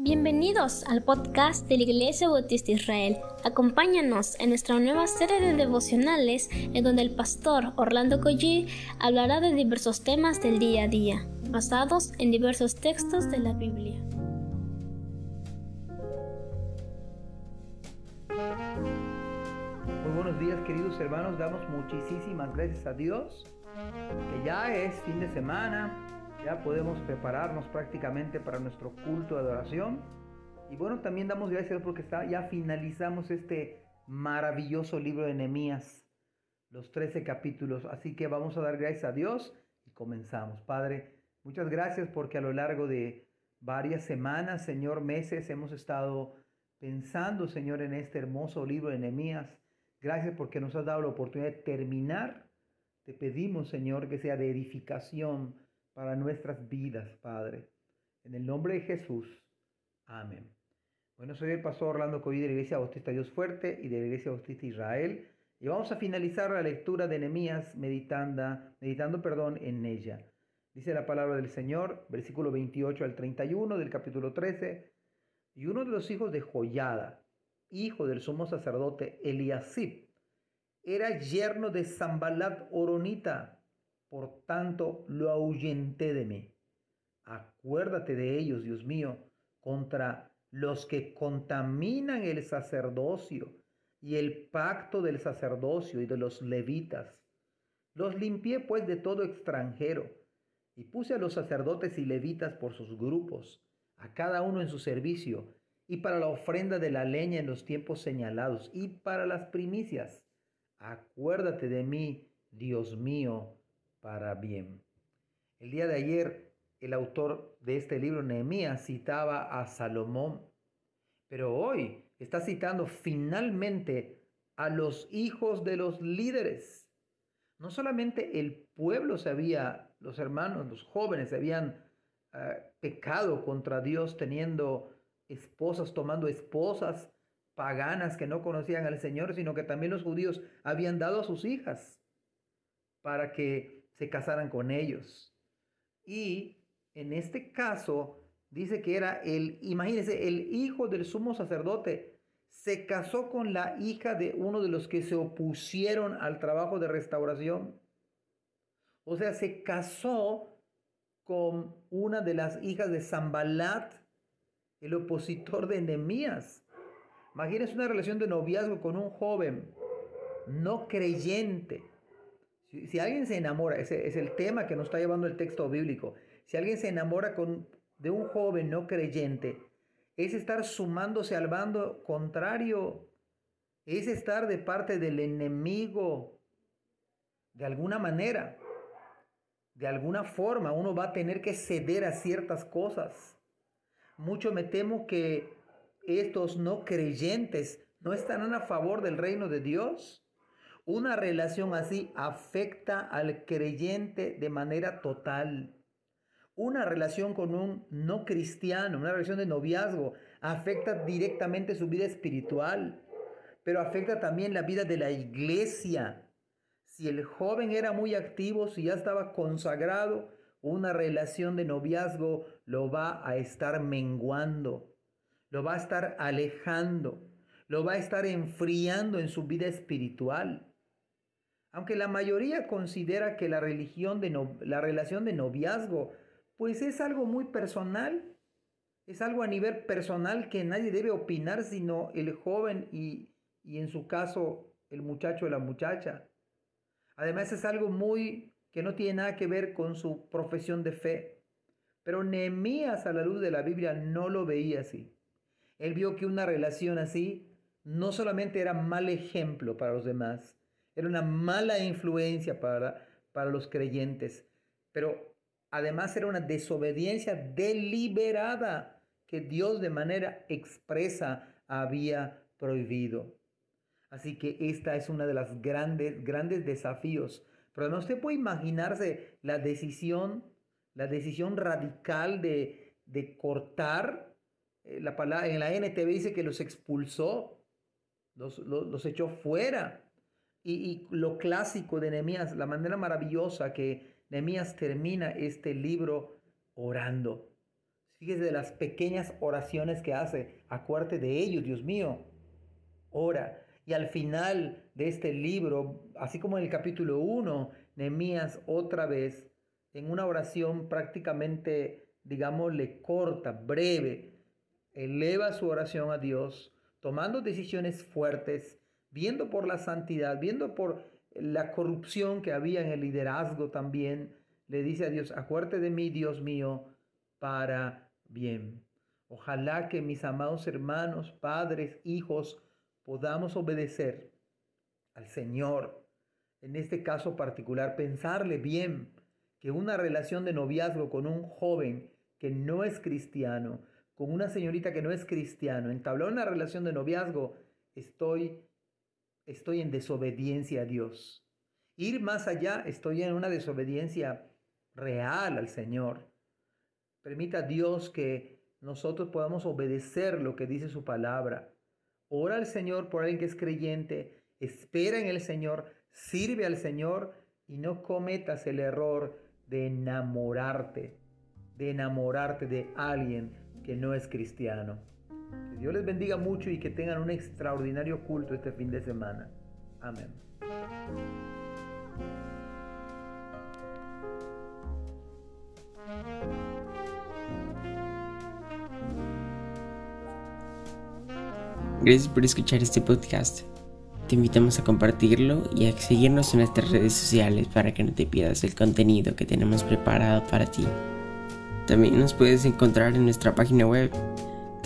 Bienvenidos al podcast de la Iglesia Bautista Israel. Acompáñanos en nuestra nueva serie de devocionales en donde el pastor Orlando Collie hablará de diversos temas del día a día, basados en diversos textos de la Biblia. Muy buenos días queridos hermanos, damos muchísimas gracias a Dios, que ya es fin de semana, podemos prepararnos prácticamente para nuestro culto de adoración. Y bueno, también damos gracias porque está, ya finalizamos este maravilloso libro de Nehemías, los 13 capítulos. Así que vamos a dar gracias a Dios y comenzamos. Padre, muchas gracias porque a lo largo de varias semanas, Señor, meses, hemos estado pensando, Señor, en este hermoso libro de Nehemías. Gracias porque nos has dado la oportunidad de terminar. Te pedimos, Señor, que sea de edificación para nuestras vidas, Padre. En el nombre de Jesús. Amén. Bueno, soy el pastor Orlando Coy de la Iglesia Bautista Dios Fuerte y de la Iglesia Bautista Israel. Y vamos a finalizar la lectura de Nehemías meditando, meditando perdón, en ella. Dice la palabra del Señor, versículo 28 al 31 del capítulo 13. Y uno de los hijos de Joyada, hijo del sumo sacerdote Eliasib, era yerno de Zambalat Oronita, por tanto lo ahuyenté de mí. Acuérdate de ellos, Dios mío, contra los que contaminan el sacerdocio y el pacto del sacerdocio y de los levitas. Los limpié pues de todo extranjero y puse a los sacerdotes y levitas por sus grupos, a cada uno en su servicio, y para la ofrenda de la leña en los tiempos señalados, y para las primicias. Acuérdate de mí, Dios mío, para bien. El día de ayer, el autor de este libro, Nehemías, citaba a Salomón, pero hoy está citando finalmente a los hijos de los líderes. No solamente el pueblo se había, los hermanos, los jóvenes se habían eh, pecado contra Dios teniendo esposas, tomando esposas paganas que no conocían al Señor, sino que también los judíos habían dado a sus hijas para que se casaran con ellos. Y en este caso dice que era el, imagínense, el hijo del sumo sacerdote se casó con la hija de uno de los que se opusieron al trabajo de restauración. O sea, se casó con una de las hijas de Zambalat, el opositor de Nehemías. Imagínense una relación de noviazgo con un joven no creyente si, alguien se enamora, ese es el tema que nos está llevando el texto bíblico. Si alguien se enamora con, de un joven no creyente, es estar sumándose al bando contrario, es estar de parte del enemigo. De alguna manera, de alguna forma, uno va a tener que ceder a ciertas cosas. Mucho me temo que estos no creyentes no estarán a favor del reino de Dios. Una relación así afecta al creyente de manera total. Una relación con un no cristiano, una relación de noviazgo, afecta directamente su vida espiritual, pero afecta también la vida de la iglesia. Si el joven era muy activo, si ya estaba consagrado, una relación de noviazgo lo va a estar menguando, lo va a estar alejando, lo va a estar enfriando en su vida espiritual. Aunque la mayoría considera que la relación de noviazgo pues es algo muy personal, es algo a nivel personal que nadie debe opinar sino el joven y, y en su caso el muchacho o la muchacha. Además es algo muy que no tiene nada que ver con su profesión de fe. Pero Nehemías a la luz de la Biblia no lo veía así. Él vio que una relación así no solamente era mal ejemplo para los demás, era una mala influencia para, para los creyentes, pero además era una desobediencia deliberada que Dios de manera expresa había prohibido. Así que esta es una de las grandes, grandes desafíos. Pero no usted puede imaginarse la decisión, la decisión radical de, de cortar. Eh, la palabra, en la NTV dice que los expulsó, los, los, los echó fuera. Y, lo clásico de Nehemías, la manera maravillosa que Nehemías termina este libro orando. Fíjese de las pequeñas oraciones que hace. Acuérdate de ellos, Dios mío. Ora. Y al final de este libro, así como en el capítulo 1, Nehemías otra vez, en una oración prácticamente, digámosle, corta, breve, eleva su oración a Dios, tomando decisiones fuertes, viendo por la santidad, viendo por la corrupción que había en el liderazgo también, le dice a Dios, acuérdate de mí, Dios mío, para bien. Ojalá que mis amados hermanos, padres, hijos, podamos obedecer al Señor. En este caso particular, pensarle bien que una relación de noviazgo con un joven que no es cristiano, con una señorita que no es cristiano, entablar una relación de noviazgo, estoy, estoy en desobediencia a Dios. Ir más allá, estoy en una desobediencia real al Señor. Permita Dios que nosotros podamos obedecer lo que dice su palabra. Ora al Señor por alguien que es creyente, espera en el Señor, sirve al Señor y no cometas el error de enamorarte, de enamorarte de alguien que no es cristiano. Que Dios les bendiga mucho y que tengan un extraordinario culto este fin de semana. Amén. Gracias por escuchar este podcast. Te invitamos a compartirlo y a seguirnos en nuestras redes sociales para que no te pierdas el contenido que tenemos preparado para ti. También nos puedes encontrar en nuestra página web